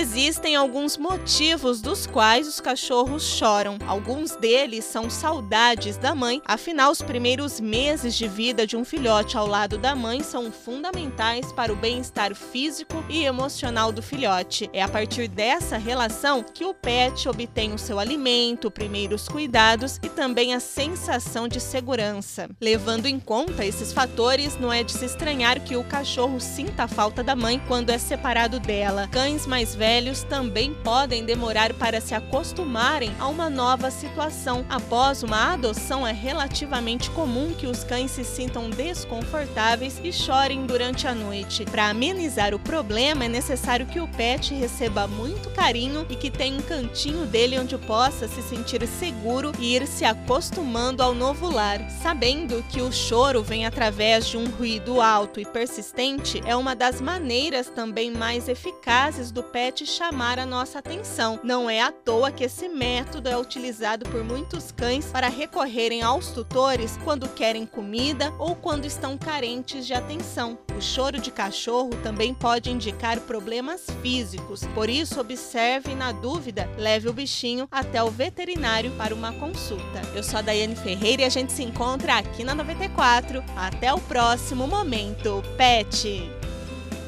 Existem alguns motivos dos quais os cachorros choram. Alguns deles são saudades da mãe, afinal, os primeiros meses de vida de um filhote ao lado da mãe são fundamentais para o bem-estar físico e emocional do filhote. É a partir dessa relação que o pet obtém o seu alimento, primeiros cuidados e também a sensação de segurança. Levando em conta esses fatores, não é de se estranhar que o cachorro sinta a falta da mãe quando é separado dela. Cães mais velhos também podem demorar para se acostumarem a uma nova situação. Após uma adoção, é relativamente comum que os cães se sintam desconfortáveis e chorem durante a noite. Para amenizar o problema, é necessário que o pet receba muito carinho e que tenha um cantinho dele onde possa se sentir seguro e ir se acostumando ao novo lar. Sabendo que o choro vem através de um ruído alto e persistente, é uma das maneiras também mais eficazes do pet chamar a nossa atenção. Não é à toa que esse método é utilizado por muitos cães para recorrerem aos tutores quando querem comida ou quando estão carentes de atenção. O choro de cachorro também pode indicar problemas físicos, por isso observe e na dúvida leve o bichinho até o veterinário para uma consulta. Eu sou a Daiane Ferreira e a gente se encontra aqui na 94. Até o próximo momento, pet!